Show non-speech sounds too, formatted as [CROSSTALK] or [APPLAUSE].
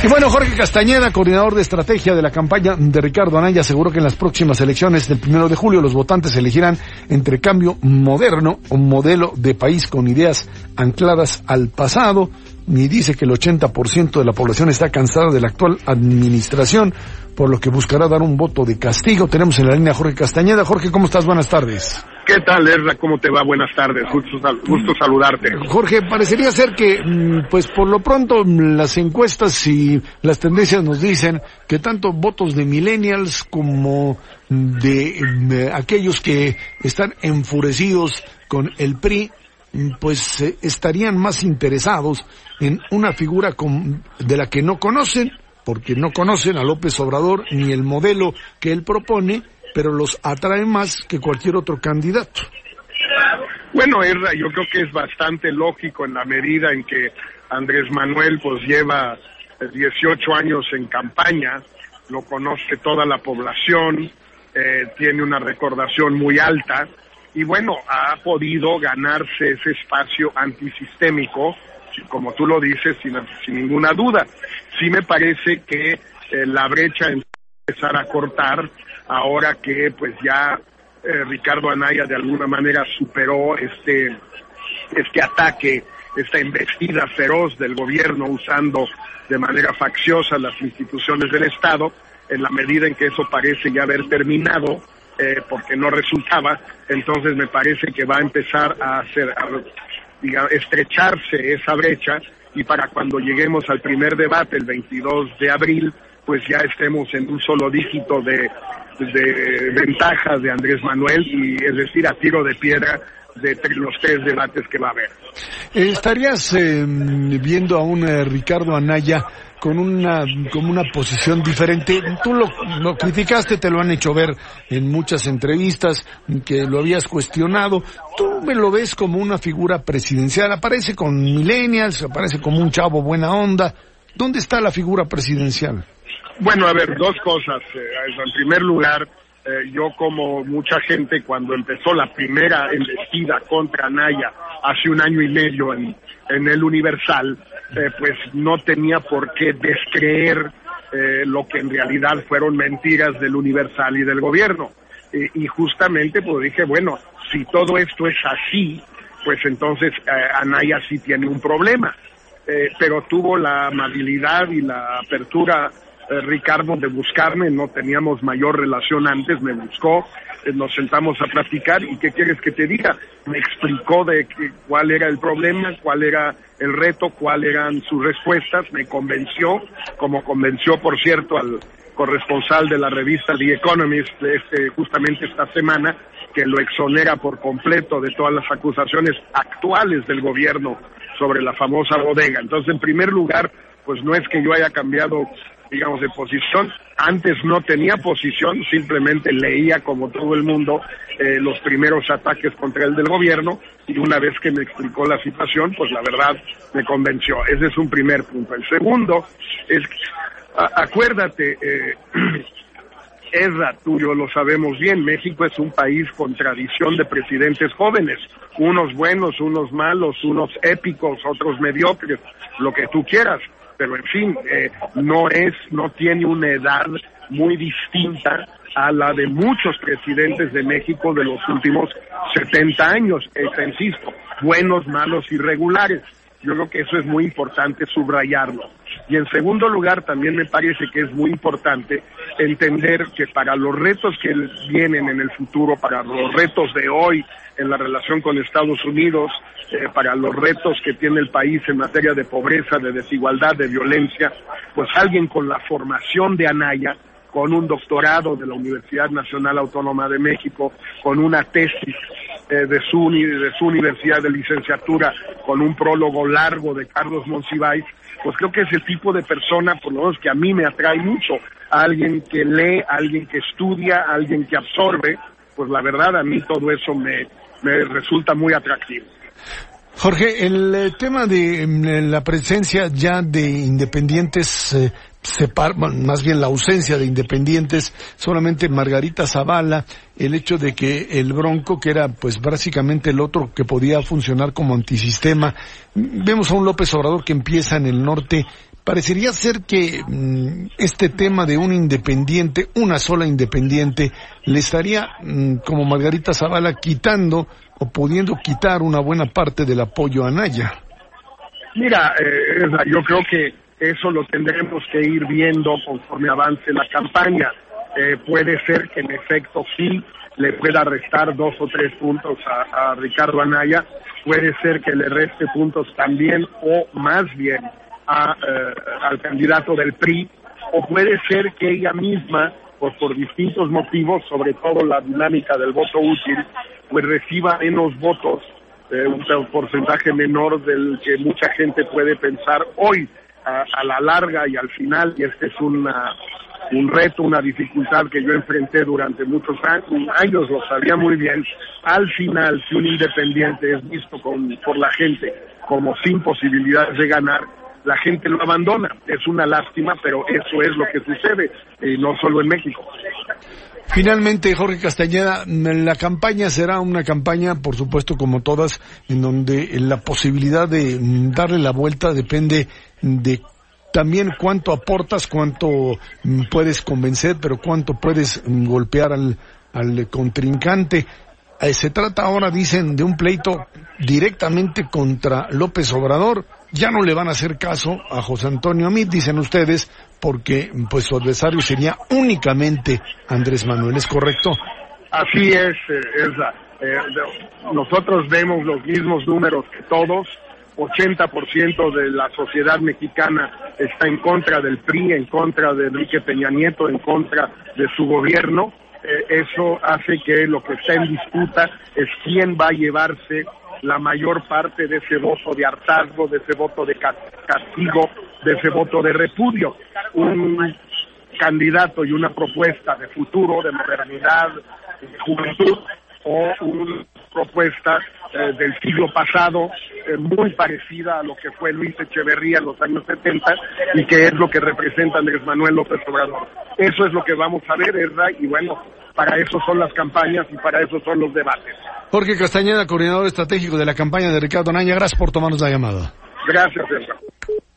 Y bueno, Jorge Castañeda, coordinador de estrategia de la campaña de Ricardo Anaya, aseguró que en las próximas elecciones del primero de julio los votantes elegirán entre cambio moderno, un modelo de país con ideas ancladas al pasado, y dice que el 80% de la población está cansada de la actual administración, por lo que buscará dar un voto de castigo. Tenemos en la línea Jorge Castañeda. Jorge, ¿cómo estás? Buenas tardes. ¿Qué tal, Erra? ¿Cómo te va? Buenas tardes. Gusto, sal gusto saludarte. Jorge, parecería ser que, mm, pues por lo pronto, mm, las encuestas y las tendencias nos dicen que tanto votos de millennials como de, de aquellos que están enfurecidos con el PRI, mm, pues eh, estarían más interesados en una figura de la que no conocen, porque no conocen a López Obrador ni el modelo que él propone, pero los atrae más que cualquier otro candidato. Bueno, Erra, yo creo que es bastante lógico en la medida en que Andrés Manuel pues lleva 18 años en campaña, lo conoce toda la población, eh, tiene una recordación muy alta y bueno, ha podido ganarse ese espacio antisistémico, como tú lo dices, sin, sin ninguna duda. Sí me parece que eh, la brecha empezar a cortar ahora que pues ya eh, Ricardo Anaya de alguna manera superó este, este ataque, esta embestida feroz del gobierno usando de manera facciosa las instituciones del Estado, en la medida en que eso parece ya haber terminado, eh, porque no resultaba, entonces me parece que va a empezar a hacer, digamos, estrecharse esa brecha y para cuando lleguemos al primer debate el 22 de abril, pues ya estemos en un solo dígito de, de ventajas de Andrés Manuel y es decir a tiro de piedra de los tres debates que va a haber. ¿Estarías eh, viendo a un eh, Ricardo Anaya con una, con una posición diferente? Tú lo, lo, criticaste, te lo han hecho ver en muchas entrevistas, que lo habías cuestionado. ¿Tú me lo ves como una figura presidencial? Aparece con millennials, aparece como un chavo buena onda. ¿Dónde está la figura presidencial? Bueno, a ver, dos cosas. En primer lugar, eh, yo como mucha gente cuando empezó la primera embestida contra Naya hace un año y medio en, en el Universal, eh, pues no tenía por qué descreer eh, lo que en realidad fueron mentiras del Universal y del gobierno. y justamente pues dije, bueno, si todo esto es así, pues entonces Anaya sí tiene un problema. pero tuvo la amabilidad y la apertura eh, Ricardo de buscarme, no teníamos mayor relación antes, me buscó, eh, nos sentamos a platicar y qué quieres que te diga, me explicó de que, cuál era el problema, cuál era el reto, cuáles eran sus respuestas, me convenció, como convenció por cierto al corresponsal de la revista The Economist este, justamente esta semana, que lo exonera por completo de todas las acusaciones actuales del gobierno sobre la famosa bodega. Entonces, en primer lugar, pues no es que yo haya cambiado digamos, de posición. Antes no tenía posición, simplemente leía como todo el mundo eh, los primeros ataques contra el del gobierno y una vez que me explicó la situación, pues la verdad me convenció. Ese es un primer punto. El segundo es, acuérdate, eh, [CLEARS THROAT] Ezra, tú yo lo sabemos bien, México es un país con tradición de presidentes jóvenes, unos buenos, unos malos, unos épicos, otros mediocres, lo que tú quieras pero en fin, eh, no es, no tiene una edad muy distinta a la de muchos presidentes de México de los últimos 70 años, eh, insisto, buenos, malos, irregulares. Yo creo que eso es muy importante subrayarlo. Y en segundo lugar, también me parece que es muy importante entender que para los retos que vienen en el futuro, para los retos de hoy en la relación con Estados Unidos, eh, para los retos que tiene el país en materia de pobreza, de desigualdad, de violencia, pues alguien con la formación de Anaya, con un doctorado de la Universidad Nacional Autónoma de México, con una tesis eh, de, su, de su universidad de licenciatura, con un prólogo largo de Carlos Monsiváis, pues creo que es el tipo de persona, por lo menos que a mí me atrae mucho, alguien que lee, alguien que estudia, alguien que absorbe, pues la verdad a mí todo eso me, me resulta muy atractivo. Jorge, el eh, tema de mm, la presencia ya de independientes eh, separ, más bien la ausencia de independientes, solamente Margarita Zavala, el hecho de que el Bronco, que era pues básicamente el otro que podía funcionar como antisistema, vemos a un López Obrador que empieza en el norte parecería ser que mm, este tema de un independiente, una sola independiente, le estaría, mm, como Margarita Zavala, quitando o pudiendo quitar una buena parte del apoyo a Naya. Mira, eh, yo creo que eso lo tendremos que ir viendo conforme avance la campaña. Eh, puede ser que en efecto sí le pueda restar dos o tres puntos a, Ricardo Anaya, puede ser que le reste puntos también o más bien a, eh, al candidato del PRI, o puede ser que ella misma, pues por distintos motivos, sobre todo la dinámica del voto útil, pues reciba menos votos, eh, un porcentaje menor del que mucha gente puede pensar hoy a, la larga y al final, y este es una, un reto, una dificultad que yo enfrenté durante muchos años, lo sabía muy bien, al final, si un independiente es visto con, por la gente como sin posibilidades de ganar, la gente lo abandona. Es una lástima, pero eso es lo que sucede, y no solo en México. Finalmente, Jorge Castañeda, la campaña será una campaña, por supuesto, como todas, en donde la posibilidad de darle la vuelta depende de también cuánto aportas, cuánto mm, puedes convencer, pero cuánto puedes mm, golpear al, al contrincante. Eh, se trata ahora, dicen, de un pleito directamente contra López Obrador. Ya no le van a hacer caso a José Antonio Amit, dicen ustedes, porque pues su adversario sería únicamente Andrés Manuel, ¿es correcto? Así es, eh, eh, nosotros vemos los mismos números que todos. 80% de la sociedad mexicana está en contra del PRI, en contra de Enrique Peña Nieto, en contra de su gobierno. Eh, eso hace que lo que está en disputa es quién va a llevarse la mayor parte de ese voto de hartazgo, de ese voto de castigo, de ese voto de repudio. Un candidato y una propuesta de futuro, de modernidad, de juventud, o una propuesta eh, del siglo pasado, eh, muy parecida a lo que fue Luis Echeverría en los años 70 y que es lo que representa Andrés Manuel López Obrador. Eso es lo que vamos a ver, ¿verdad? Y bueno, para eso son las campañas y para eso son los debates. Jorge Castañeda, coordinador estratégico de la campaña de Ricardo Naña, gracias por tomarnos la llamada. Gracias, César.